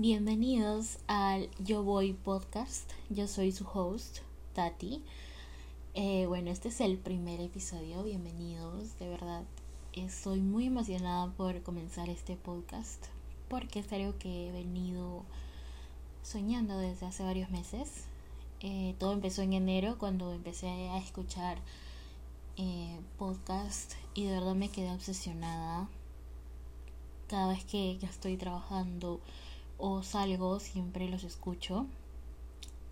Bienvenidos al Yo Voy podcast. Yo soy su host, Tati. Eh, bueno, este es el primer episodio. Bienvenidos, de verdad. Estoy muy emocionada por comenzar este podcast porque es algo que he venido soñando desde hace varios meses. Eh, todo empezó en enero cuando empecé a escuchar eh, podcast y de verdad me quedé obsesionada. Cada vez que ya estoy trabajando o salgo, siempre los escucho.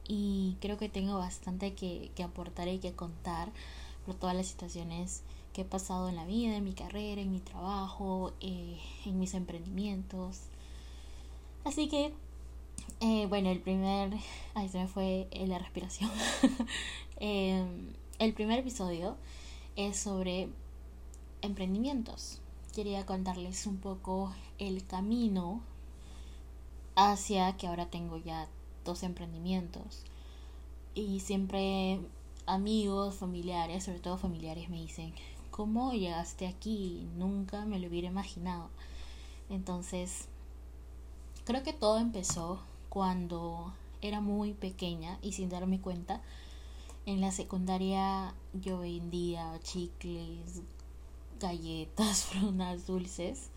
Y creo que tengo bastante que, aportar y que contar por todas las situaciones que he pasado en la vida, en mi carrera, en mi trabajo, eh, en mis emprendimientos. Así que, eh, bueno, el primer... Ahí se me fue eh, la respiración. Em, el primer episodio es sobre emprendimientos. Quería contarles un poco el camino hacia que ahora tengo ya dos emprendimientos. Y siempre amigos, familiares, sobre todo familiares, me dicen, ¿cómo llegaste aquí? Nunca me lo hubiera imaginado. Entonces, creo que todo empezó cuando era muy pequeña y sin darme cuenta. En la secundaria yo vendía chicles, galletas, frutas dulces.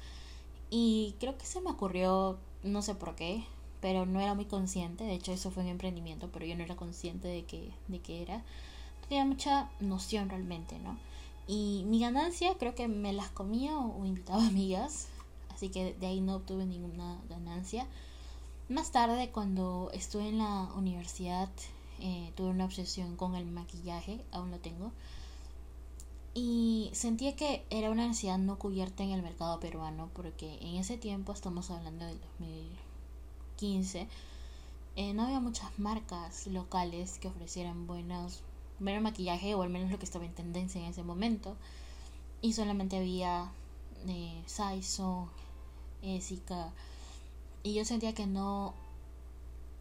Y creo que se me ocurrió no sé por qué, pero no era muy consciente, de hecho eso fue un emprendimiento, pero yo no era consciente de que, de que era, tenía mucha noción realmente, ¿no? Y mi ganancia creo que me las comía o, invitaba amigas, así que de ahí no obtuve ninguna ganancia. Más tarde, cuando estuve en la universidad, eh, tuve una obsesión con el maquillaje, aún lo tengo. Y sentía que era una necesidad no cubierta en el mercado peruano, porque en ese tiempo, estamos hablando del 2015, eh, no había muchas marcas locales que ofrecieran buenos, buen maquillaje, o al menos lo que estaba en tendencia en ese momento. Y solamente había eh, Saiso, Esica, y yo sentía que no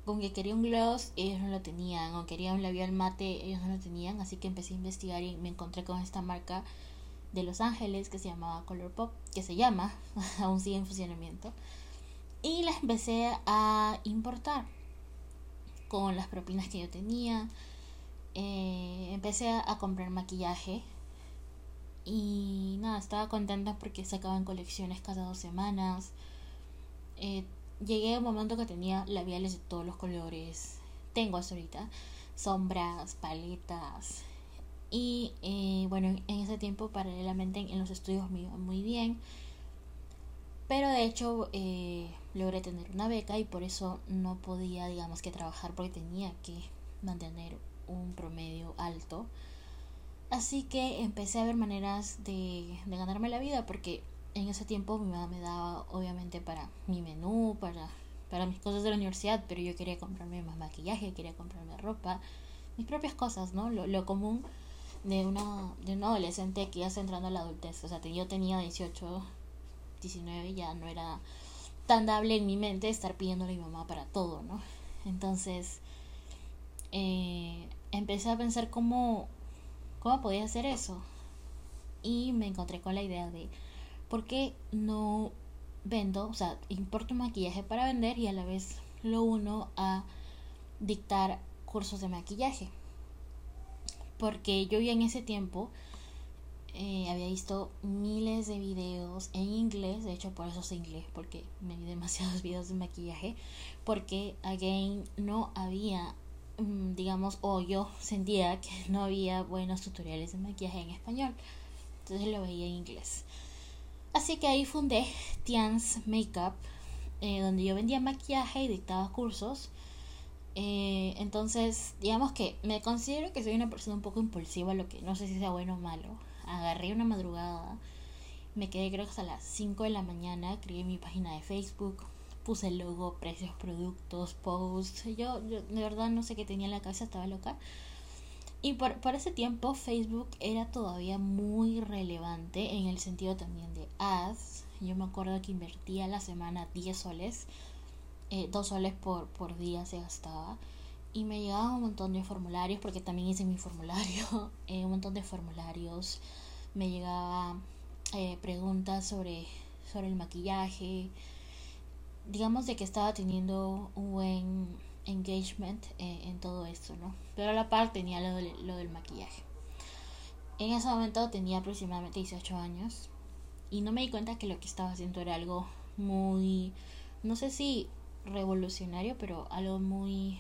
con que quería un gloss, ellos no lo tenían, o quería un labial mate, ellos no lo tenían, así que empecé a investigar y me encontré con esta marca de Los Ángeles que se llamaba Color Pop, que se llama, aún sigue en funcionamiento, y las empecé a importar con las propinas que yo tenía. Eh, empecé a, comprar maquillaje y nada, estaba contenta porque sacaban colecciones cada dos semanas. Eh, llegué a un momento que tenía labiales de todos los colores. Tengo hasta ahorita sombras, paletas. Y eh, bueno, en ese tiempo paralelamente en los estudios me iba muy bien. Pero de hecho eh, logré tener una beca y por eso no podía, digamos, que trabajar porque tenía que mantener un promedio alto. Así que empecé a ver maneras de, de ganarme la vida porque en ese tiempo mi mamá me daba obviamente para mi menú, para, para mis cosas de la universidad, pero yo quería comprarme más maquillaje, quería comprarme ropa, mis propias cosas, ¿no? Lo, lo común de una, de un adolescente que ya está entrando a la adultez. O sea, yo tenía 18, 19, ya no era tan dable en mi mente estar pidiéndole a mi mamá para todo, ¿no? Entonces, eh, empecé a pensar cómo, cómo podía hacer eso. Y me encontré con la idea de ¿por qué no vendo, o sea, importo maquillaje para vender y a la vez lo uno a dictar cursos de maquillaje? Porque yo ya en ese tiempo eh, había visto miles de videos en inglés, de hecho por eso sé inglés, porque me vi demasiados videos de maquillaje, porque again no había, mm, digamos, o yo sentía que no había buenos tutoriales de maquillaje en español, entonces lo veía en inglés. Así que ahí fundé Tian's Makeup, eh, donde yo vendía maquillaje y dictaba cursos. Eh, entonces, digamos que me considero que soy una persona un poco impulsiva, lo que no sé si sea bueno o malo. Agarré una madrugada, me quedé creo que hasta las 5 de la mañana, creé mi página de Facebook, puse logo, precios, productos, posts. Yo, yo de verdad no sé qué tenía en la cabeza, estaba loca. Y por, por, ese tiempo Facebook era todavía muy relevante en el sentido también de ads. Yo me acuerdo que invertía la semana 10 soles, eh, 2 soles por, por día se gastaba. Y me llegaba un montón de formularios, porque también hice mi formulario, eh, un montón de formularios. Me llegaba eh, preguntas sobre, sobre el maquillaje. digamos de que estaba teniendo un buen engagement eh, en todo esto, ¿no? Pero a la par tenía lo, lo del maquillaje. En ese momento tenía aproximadamente 18 años y no me di cuenta que lo que estaba haciendo era algo muy, no sé si revolucionario, pero algo muy,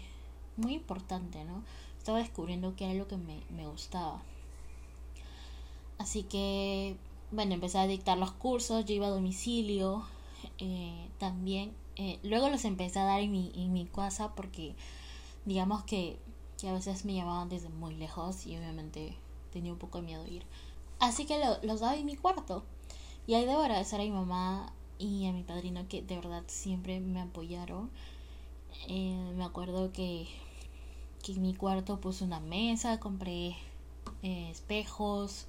muy importante, ¿no? Estaba descubriendo que era lo que me, me gustaba. Así que, bueno, empecé a dictar los cursos, yo iba a domicilio, eh, también. Eh, luego los empecé a dar en mi, en mi casa porque, digamos que, que a veces me llamaban desde muy lejos y obviamente tenía un poco de miedo ir. Así que los daba en mi cuarto. Y ahí debo agradecer a mi mamá y a mi padrino que de verdad siempre me apoyaron. Eh, me acuerdo que, que, en mi cuarto puse una mesa, compré eh, espejos,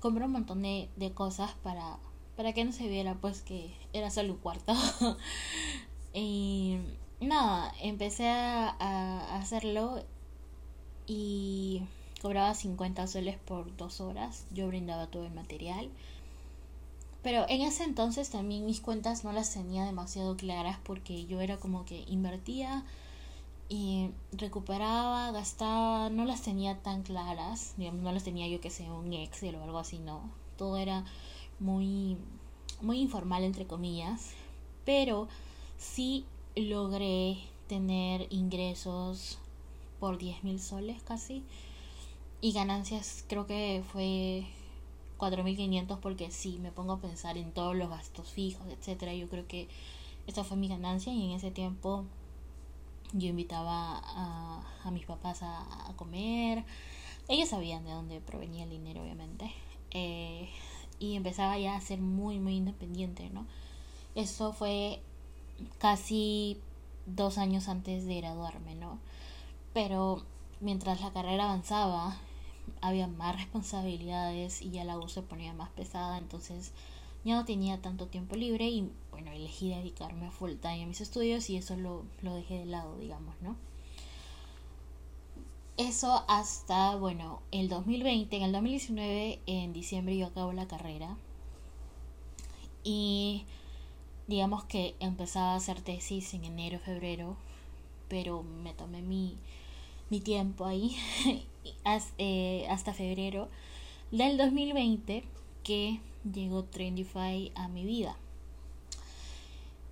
compré un montón de, de cosas para, para que no se viera pues que era solo un cuarto. y nada, empecé a, hacerlo y cobraba 50 soles por dos horas. Yo brindaba todo el material. Pero en ese entonces también mis cuentas no las tenía demasiado claras porque yo era como que invertía y recuperaba, gastaba, no las tenía tan claras, no las tenía yo que sé un Excel o algo así, no. Todo era muy muy informal entre comillas, pero sí logré tener ingresos por 10 mil soles casi y ganancias creo que fue 4.500 porque sí, me pongo a pensar en todos los gastos fijos, etcétera. Yo creo que esta fue mi ganancia y en ese tiempo yo invitaba a, a mis papás a, a, comer. Ellos sabían de dónde provenía el dinero, obviamente. Eh, y empezaba ya a ser muy, muy independiente, ¿no? Eso fue casi dos años antes de graduarme, ¿no? Pero mientras la carrera avanzaba, había más responsabilidades y ya la voz se ponía más pesada, entonces ya no tenía tanto tiempo libre y bueno, elegí dedicarme a full time a mis estudios y eso lo, lo dejé de lado, digamos, ¿no? Eso hasta, bueno, el 2020, en el 2019, en diciembre yo acabo la carrera y digamos que empezaba a hacer tesis en enero, febrero, pero me tomé mi, mi tiempo ahí eh, hasta febrero del 2020 que llegó Trendify a mi vida.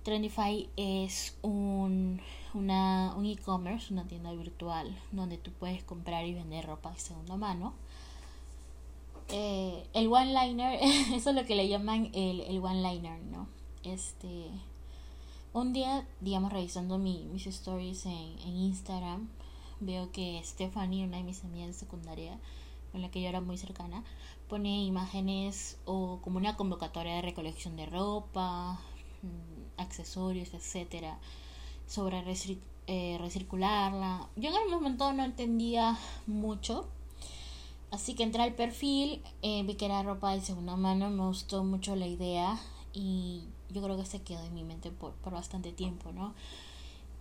Trendify es un, un e-commerce, una tienda virtual donde tú puedes comprar y vender ropa de segunda mano. Eh, el one-liner, eso es lo que le llaman el, el one-liner, ¿no? Este, un día, digamos, revisando mi, mis stories en, en Instagram, veo que Stephanie, una de mis amigas de secundaria, con la que yo era muy cercana, pone imágenes o como una convocatoria de recolección de ropa, accesorios, etcétera, sobre eh, recircularla. Yo en el momento no entendía mucho, así que entré al perfil, eh, vi que era ropa de segunda mano, me gustó mucho la idea y yo creo que se quedó en mi mente por, bastante tiempo, ¿no?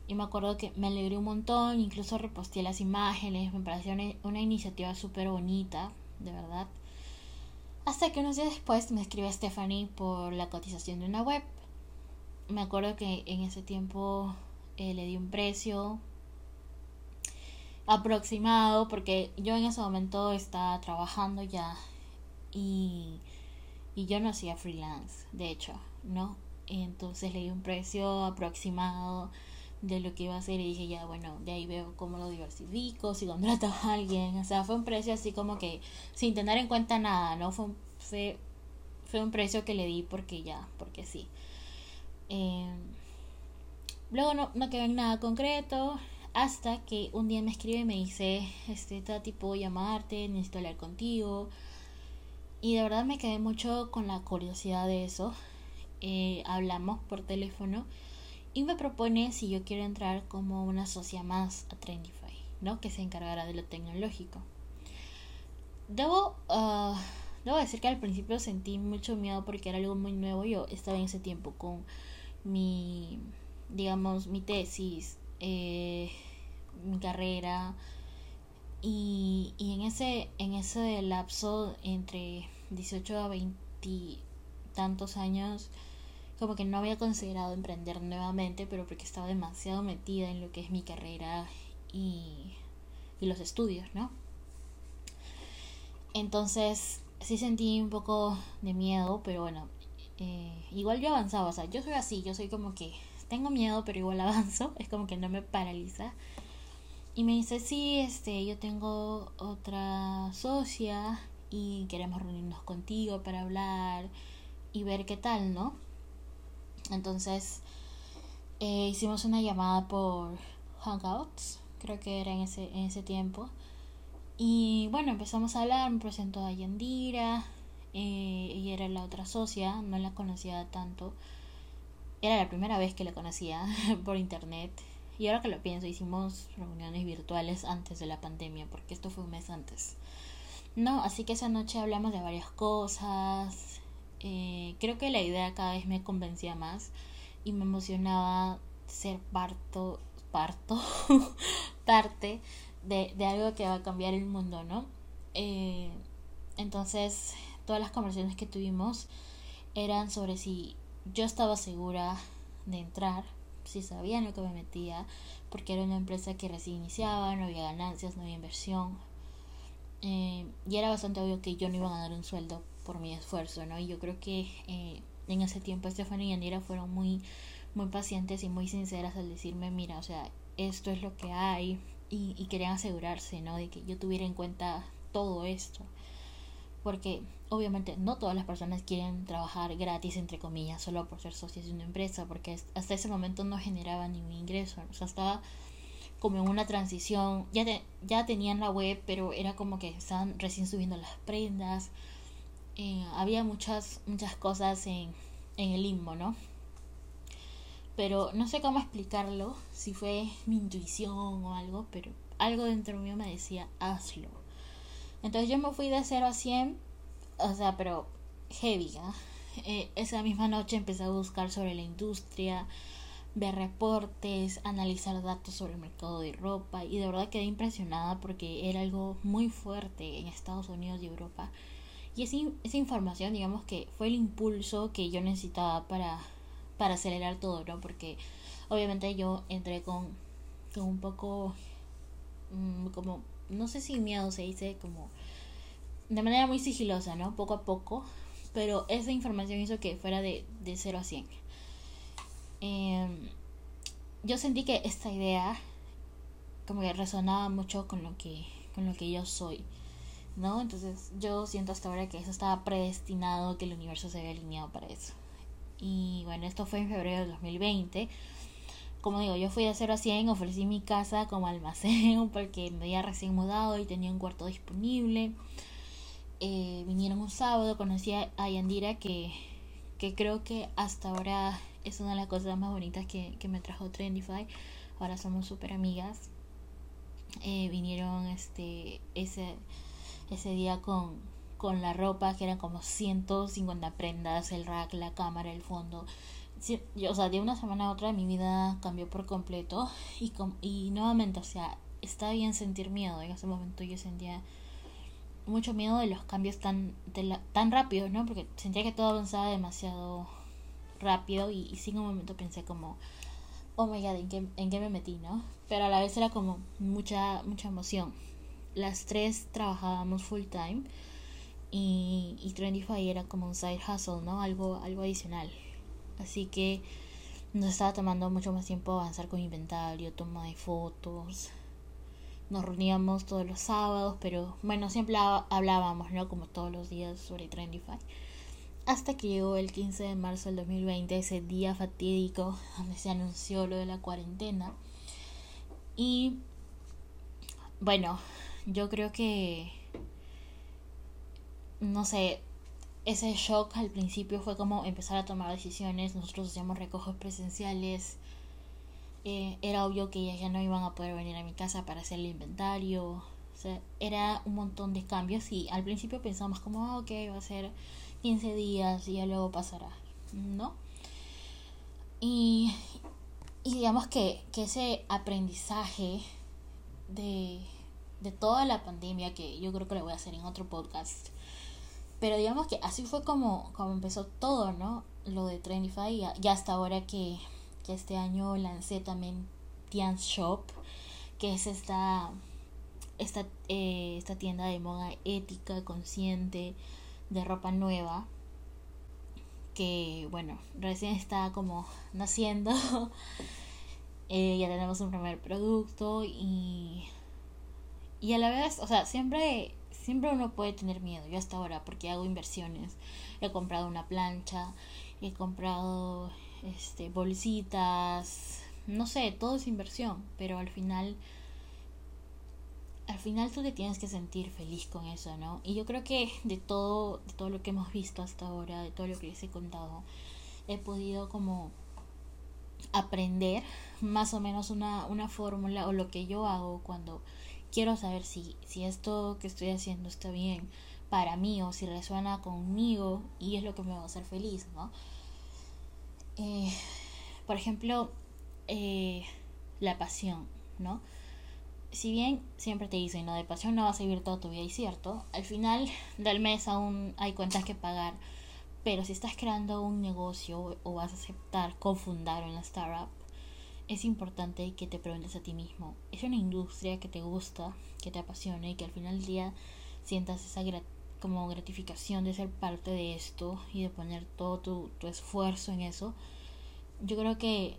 Y me acuerdo que me alegré un montón, incluso reposté las imágenes, me pareció una, iniciativa súper bonita, de verdad. Hasta que unos días después me escribe Stephanie por la cotización de una web. Me acuerdo que en ese tiempo eh, le di un precio aproximado porque yo en ese momento estaba trabajando ya y, y yo no hacía freelance, de hecho, ¿no? Entonces le di un precio aproximado de lo que iba a hacer y dije ya bueno de ahí veo cómo lo diversifico si contrato a alguien. O sea fue un precio así como que sin tener en cuenta nada no fue fue un precio que le di porque ya porque sí eh, luego no, no quedó en nada concreto hasta que un día me escribe y me dice este Tati puedo llamarte necesito hablar contigo y de verdad me quedé mucho con la curiosidad de eso eh, hablamos por teléfono y me propone si yo quiero entrar como una socia más a Trendify, ¿no? Que se encargará de lo tecnológico. Debo, uh, debo decir que al principio sentí mucho miedo porque era algo muy nuevo. Yo estaba en ese tiempo con mi, digamos, mi tesis, eh, mi carrera. Y, y en ese, en ese lapso entre 18 a 20 tantos años, como que no había considerado emprender nuevamente, pero porque estaba demasiado metida en lo que es mi carrera y, y los estudios, ¿no? Entonces sí sentí un poco de miedo, pero bueno, eh, igual yo avanzaba, o sea, yo soy así, yo soy como que tengo miedo, pero igual avanzo, es como que no me paraliza. Y me dice, sí, este, yo tengo otra socia y queremos reunirnos contigo para hablar y ver qué tal, ¿no? Entonces eh, hicimos una llamada por Hangouts, creo que era en ese, en ese tiempo. Y bueno, empezamos a hablar, me presentó a Yandira, eh, ella era la otra socia, no la conocía tanto. Era la primera vez que la conocía por internet. Y ahora que lo pienso, hicimos reuniones virtuales antes de la pandemia, porque esto fue un mes antes. No, así que esa noche hablamos de varias cosas. Eh, creo que la idea cada vez me convencía más y me emocionaba ser parto, parto, parte de, de algo que va a cambiar el mundo, ¿no? Eh, entonces, todas las conversaciones que tuvimos eran sobre si yo estaba segura de entrar, si sabía en lo que me metía, porque era una empresa que recién iniciaba, no había ganancias, no había inversión. Eh, y era bastante obvio que yo no iba a ganar un sueldo por mi esfuerzo, ¿no? Y yo creo que eh, en ese tiempo Stephanie y Andira fueron muy, muy pacientes y muy sinceras al decirme, mira, o sea, esto es lo que hay, y, querían asegurarse, ¿no? De que yo tuviera en cuenta todo esto. Porque obviamente no todas las personas quieren trabajar gratis, entre comillas, solo por ser socios de una empresa, porque hasta ese momento no generaba ningún ingreso. O sea, estaba como en una transición. Ya, ya tenían la web, pero era como que estaban recién subiendo las prendas. Eh, había muchas, muchas cosas en, en el limbo, ¿no? pero no sé cómo explicarlo, si fue mi intuición o algo, pero algo dentro mío me decía, hazlo. Entonces yo me fui de 0 a 100, o sea, pero heavy. Eh, esa misma noche empecé a buscar sobre la industria, ver reportes, analizar datos sobre el mercado de ropa y de verdad quedé impresionada porque era algo muy fuerte en Estados Unidos y Europa. Y esa, esa información, digamos que fue el impulso que yo necesitaba para para acelerar todo, ¿no? Porque obviamente yo entré con, con un poco mm, como, no sé si miedo se dice, como de manera muy sigilosa, ¿no? Poco a poco, pero esa información hizo que fuera de, de 0 a 100. Em, yo sentí que esta idea como que resonaba mucho con lo que, con lo que yo soy. ¿no? Entonces yo siento hasta ahora que eso estaba predestinado, que el universo se había alineado para eso. Y bueno, esto fue en febrero del 2020. Como digo, yo fui de 0 a 100, ofrecí mi casa como almacén porque me había recién mudado y tenía un cuarto disponible. Eh, vinieron un sábado, conocí a Yandira que, que creo que hasta ahora es una de las cosas más bonitas que, que me trajo Trendify. Ahora somos súper amigas. Eh, vinieron este ese, ese día con, con la ropa, que eran como 150 prendas, el rack, la cámara, el fondo. Yo, o sea, de una semana a otra mi vida cambió por completo y, y nuevamente, o sea, está bien sentir miedo. En ese momento yo sentía mucho miedo de los cambios tan, tan rápidos, ¿no? Porque sentía que todo avanzaba demasiado rápido y, y sin un momento pensé como, oh my god, ¿en qué, ¿en qué me metí, no? Pero a la vez era como mucha, mucha emoción. Las tres trabajábamos full time y, y Trendify era como un side hustle, ¿no? Algo, algo adicional. Así que nos estaba tomando mucho más tiempo avanzar con inventario, toma de fotos. Nos reuníamos todos los sábados, pero bueno, siempre hablábamos, ¿no? Como todos los días sobre Trendify. Hasta que llegó el 15 de marzo del 2020, ese día fatídico donde se anunció lo de la cuarentena. Y bueno, yo creo que no sé, ese shock al principio fue como empezar a tomar decisiones. Nosotros hacíamos recojos presenciales. Eh, era obvio que ellas ya no iban a poder venir a mi casa para hacer el inventario. O sea, era un montón de cambios y al principio pensamos como, ah, ok, va a ser 15 días y ya luego pasará, ¿no? Y, digamos que, que ese aprendizaje de, de toda la pandemia, que yo creo que lo voy a hacer en otro podcast, pero digamos que así fue como, como empezó todo, ¿no? lo de Trendify, ya, hasta ahora que, que este año lancé también Tian's Shop, que es esta, esta, eh, esta tienda de moda ética, consciente, de ropa nueva, que bueno, recién está como naciendo. Eh, ya tenemos un primer producto y, y a la vez, o sea, siempre, siempre uno puede tener miedo. Yo hasta ahora, porque hago inversiones. He comprado una plancha, he comprado este bolsitas, no sé, todo es inversión, pero al final al final tú te tienes que sentir feliz con eso, ¿no? Y yo creo que de todo, de todo lo que hemos visto hasta ahora, de todo lo que les he contado, he podido como aprender más o menos una, una fórmula o lo que yo hago cuando quiero saber si, si esto que estoy haciendo está bien para mí o si resuena conmigo y es lo que me va a hacer feliz, ¿no? Eh, por ejemplo, eh, la pasión, ¿no? si bien siempre te dicen, no, de pasión no vas a vivir toda tu vida, y cierto, al final del mes aún hay cuentas que pagar, pero si estás creando un negocio o vas a aceptar cofundar una startup, es importante que te preguntes a ti mismo, ¿es una industria que te gusta, que te apasiona y que al final del día sientas esa como gratificación de ser parte de esto y de poner todo tu, tu esfuerzo en eso? Yo creo que,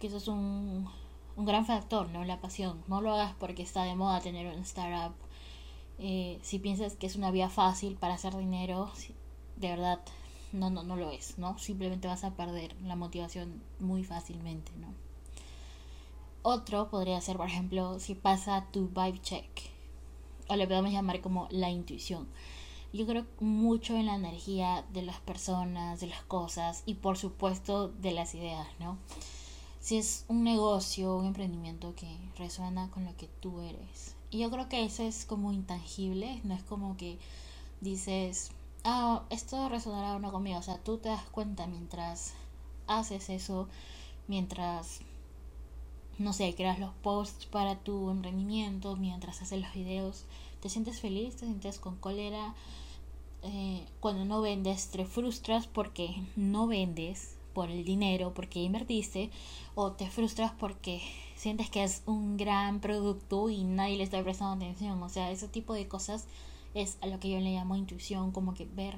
que eso es un, un gran factor, ¿no? La pasión. No lo hagas porque está de moda tener un startup. Eh, si piensas que es una vía fácil para hacer dinero, de verdad no, no, no lo es, ¿no? Simplemente vas a perder la motivación muy fácilmente, ¿no? Otro podría ser, por ejemplo, si pasa tu vibe check, o le podemos llamar como la intuición. Yo creo mucho en la energía de las personas, de las cosas y por supuesto de las ideas, ¿no? si es un negocio, un emprendimiento que resuena con lo que tú eres. Y yo creo que eso es como intangible, no es como que dices, ah, esto resonará o no conmigo. O sea, tú te das cuenta mientras haces eso, mientras, no sé, creas los posts para tu emprendimiento, mientras haces los videos, te sientes feliz, te sientes con cólera. Eh, cuando no vendes, te frustras porque no vendes por el dinero, porque invertiste, o te frustras porque sientes que es un gran producto y nadie le está prestando atención. O sea, ese tipo de cosas es a lo que yo le llamo intuición, como que ver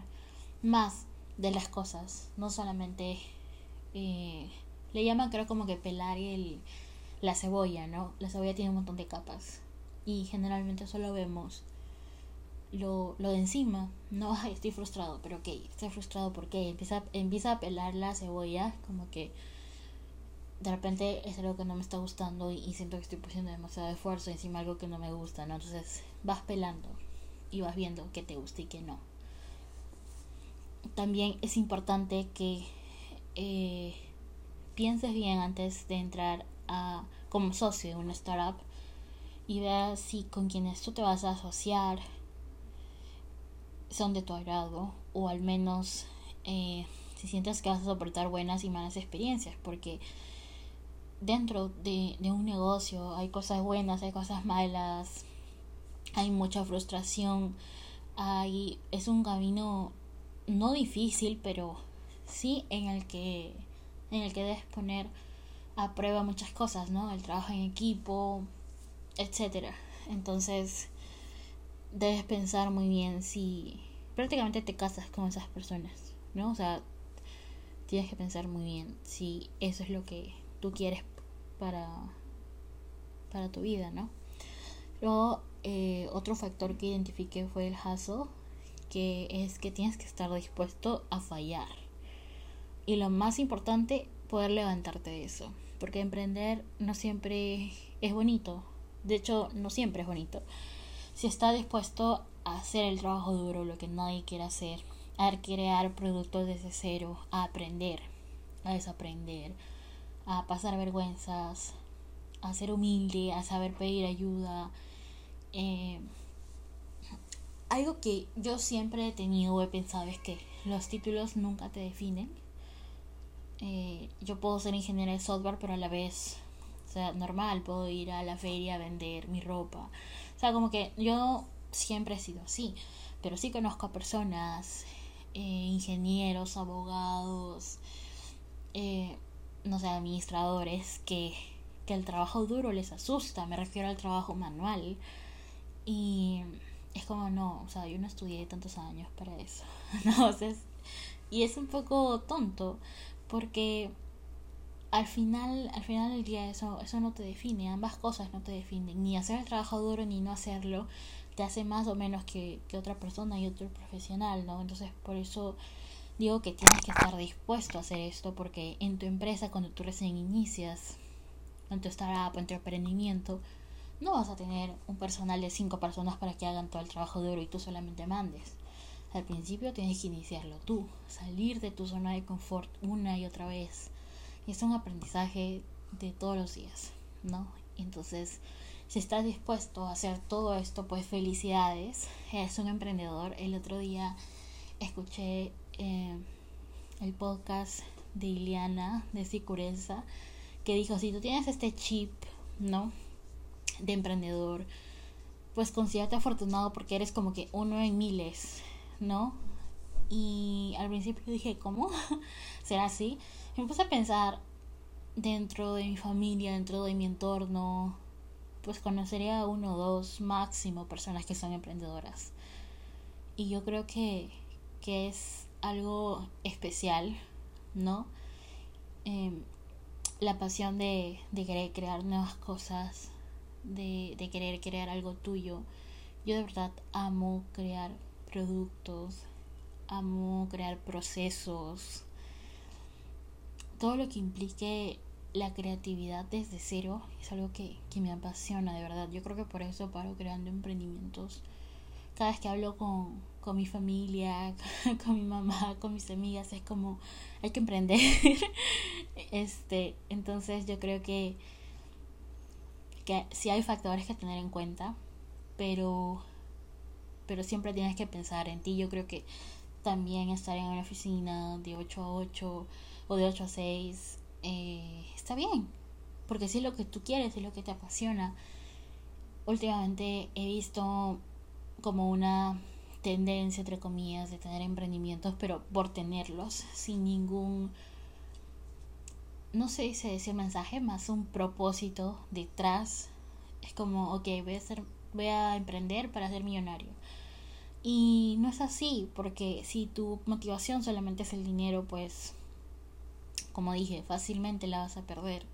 más de las cosas, no solamente eh, le llaman creo como que pelar el, la cebolla, ¿no? La cebolla tiene un montón de capas y generalmente solo vemos lo, lo de encima. No, estoy frustrado, pero ok, estoy frustrado porque empieza, empieza a pelar la cebolla, como que de repente es algo que no me está gustando y, siento que estoy poniendo demasiado esfuerzo encima algo que no me gusta, ¿no? Entonces vas pelando y vas viendo qué te gusta y qué no. También es importante que eh, pienses bien antes de entrar a, como socio de una startup y veas si con quienes tú te vas a asociar son de tu agrado o al menos eh, si sientes que vas a soportar buenas y malas experiencias porque dentro de, de un negocio hay cosas buenas, hay cosas malas, hay mucha frustración, hay, es un camino no difícil, pero sí en el que en el que debes poner a prueba muchas cosas, ¿no? El trabajo en equipo, etcétera. Entonces, debes pensar muy bien si prácticamente te casas con esas personas, ¿no? O sea, tienes que pensar muy bien si eso es lo que tú quieres para, para tu vida, ¿no? Luego, eh, otro factor que identifiqué fue el hustle, que es que tienes que estar dispuesto a fallar. Y lo más importante, poder levantarte de eso. Porque emprender no siempre es bonito. De hecho, no siempre es bonito si está dispuesto a hacer el trabajo duro, lo que nadie quiere hacer, a crear productos desde cero, a aprender, a desaprender, a pasar vergüenzas, a ser humilde, a saber pedir ayuda. Eh, algo que yo siempre he tenido o he pensado es que los títulos nunca te definen. Eh, yo puedo ser ingeniera de software, pero a la vez, o sea, normal, puedo ir a la feria a vender mi ropa, o sea, como que yo siempre he sido así, pero sí conozco a personas eh, ingenieros, abogados, eh, no sé, administradores, que, que el trabajo duro les asusta, me refiero al trabajo manual. Y es como, no, o sea, yo no estudié tantos años para eso. no, y es un poco tonto, porque al final, al final del día eso, eso no te define, ambas cosas no te definen, ni hacer el trabajo duro ni no hacerlo te hace más o menos que, que otra persona y otro profesional, ¿no? Entonces por eso digo que tienes que estar dispuesto a hacer esto, porque en tu empresa cuando tú recién inicias, en tu startup, en tu emprendimiento, no vas a tener un personal de cinco personas para que hagan todo el trabajo duro y tú solamente mandes. Al principio tienes que iniciarlo tú, salir de tu zona de confort una y otra vez. Y es un aprendizaje de todos los días, ¿no? Entonces, si estás dispuesto a hacer todo esto, pues felicidades. Es un emprendedor. El otro día escuché eh, el podcast de Iliana de Sicureza que dijo, si tú tienes este chip, ¿no? De emprendedor, pues considérate afortunado porque eres como que uno en miles, ¿no? Y al principio dije, ¿cómo? ¿Será así? Me puse a pensar dentro de mi familia, dentro de mi entorno, pues conocería a uno o dos máximo personas que son emprendedoras. Y yo creo que, que es algo especial, ¿no? Em, la pasión de, de, querer crear nuevas cosas, de, de querer crear algo tuyo. Yo de verdad amo crear productos, amo crear procesos, todo lo que implique la creatividad desde cero es algo que, me apasiona de verdad. Yo creo que por eso paro creando emprendimientos. Cada vez que hablo con, con mi familia, con mi mamá, con mis amigas, es como hay que emprender. este, entonces yo creo que, que sí hay factores que tener en cuenta, pero, pero siempre tienes que pensar en ti. Yo creo que también estar en una oficina de 8 a 8 o de 8 a 6 eh, está bien, porque si es lo que tú quieres, es lo que te apasiona. Últimamente he visto como una tendencia, entre comillas, de tener emprendimientos, pero por tenerlos, sin ningún, no sé si ese mensaje, más un propósito detrás. Es como, ok, voy a, ser, voy a emprender para ser millonario. Y no es así, porque si tu motivación solamente es el dinero, pues como dije, fácilmente la vas a perder.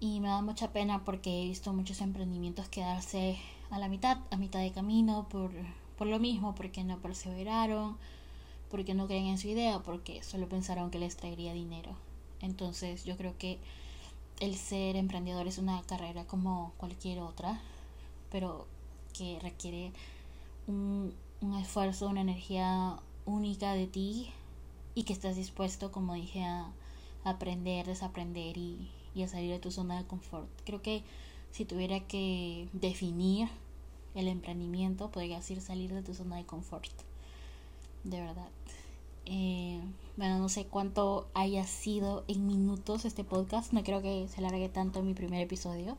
Y me da mucha pena porque he visto muchos emprendimientos quedarse a la mitad, a mitad de camino, por, por lo mismo, porque no perseveraron, porque no creen en su idea, porque solo pensaron que les traería dinero. Entonces yo creo que el ser emprendedor es una carrera como cualquier otra, pero que requiere un, un esfuerzo, una energía única de ti y que estás dispuesto, como dije, a, aprender, desaprender y, y a salir de tu zona de confort. Creo que si tuviera que definir el emprendimiento, podría decir salir de tu zona de confort. De verdad. Eh, bueno, no sé cuánto haya sido en minutos este podcast. No creo que se alargue tanto mi primer episodio.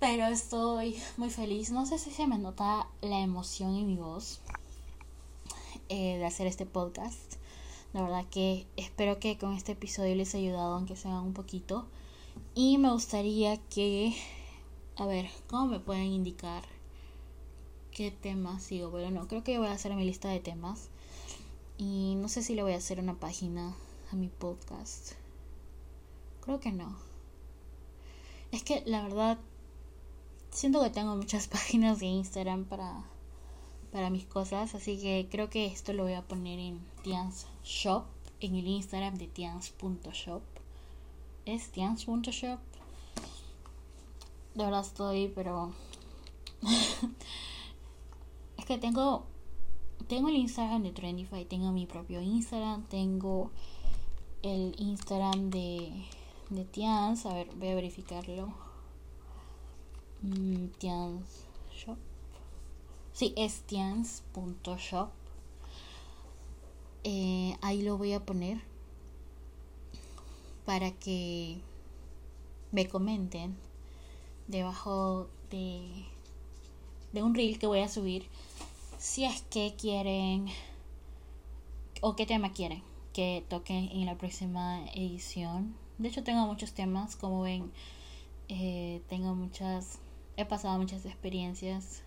Pero estoy muy feliz. No sé si se me nota la emoción en mi voz. Eh, de hacer este podcast. La verdad que espero que con este episodio les haya ayudado, aunque sea un poquito. Y me gustaría que, a ver, ¿cómo me pueden indicar qué temas sigo? Bueno, no, creo que voy a hacer mi lista de temas. Y no sé si le voy a hacer una página a mi podcast. Creo que no. Es que la verdad, siento que tengo muchas páginas de Instagram para para mis cosas. Así que creo que esto lo voy a poner en Tians Shop, en el Instagram de Tians.shop. Es Tians.shop. De verdad estoy, pero. es que tengo. Tengo el Instagram de Trendify, tengo mi propio Instagram, tengo el Instagram de, de Tians. A ver, voy a verificarlo. Tians Shop. Sí, es tians.shop. Eh, ahí lo voy a poner para que me comenten debajo de, de un reel que voy a subir si es que quieren o qué tema quieren que toquen en la próxima edición. De hecho tengo muchos temas, como ven, eh, tengo muchas, he pasado muchas experiencias,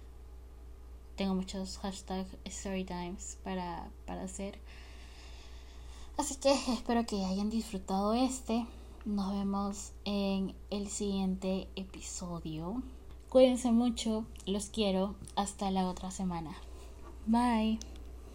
tengo muchos hashtag storytimes para, para hacer. Así que espero que hayan disfrutado este. Nos vemos en el siguiente episodio. Cuídense mucho, los quiero. Hasta la otra semana. Bye.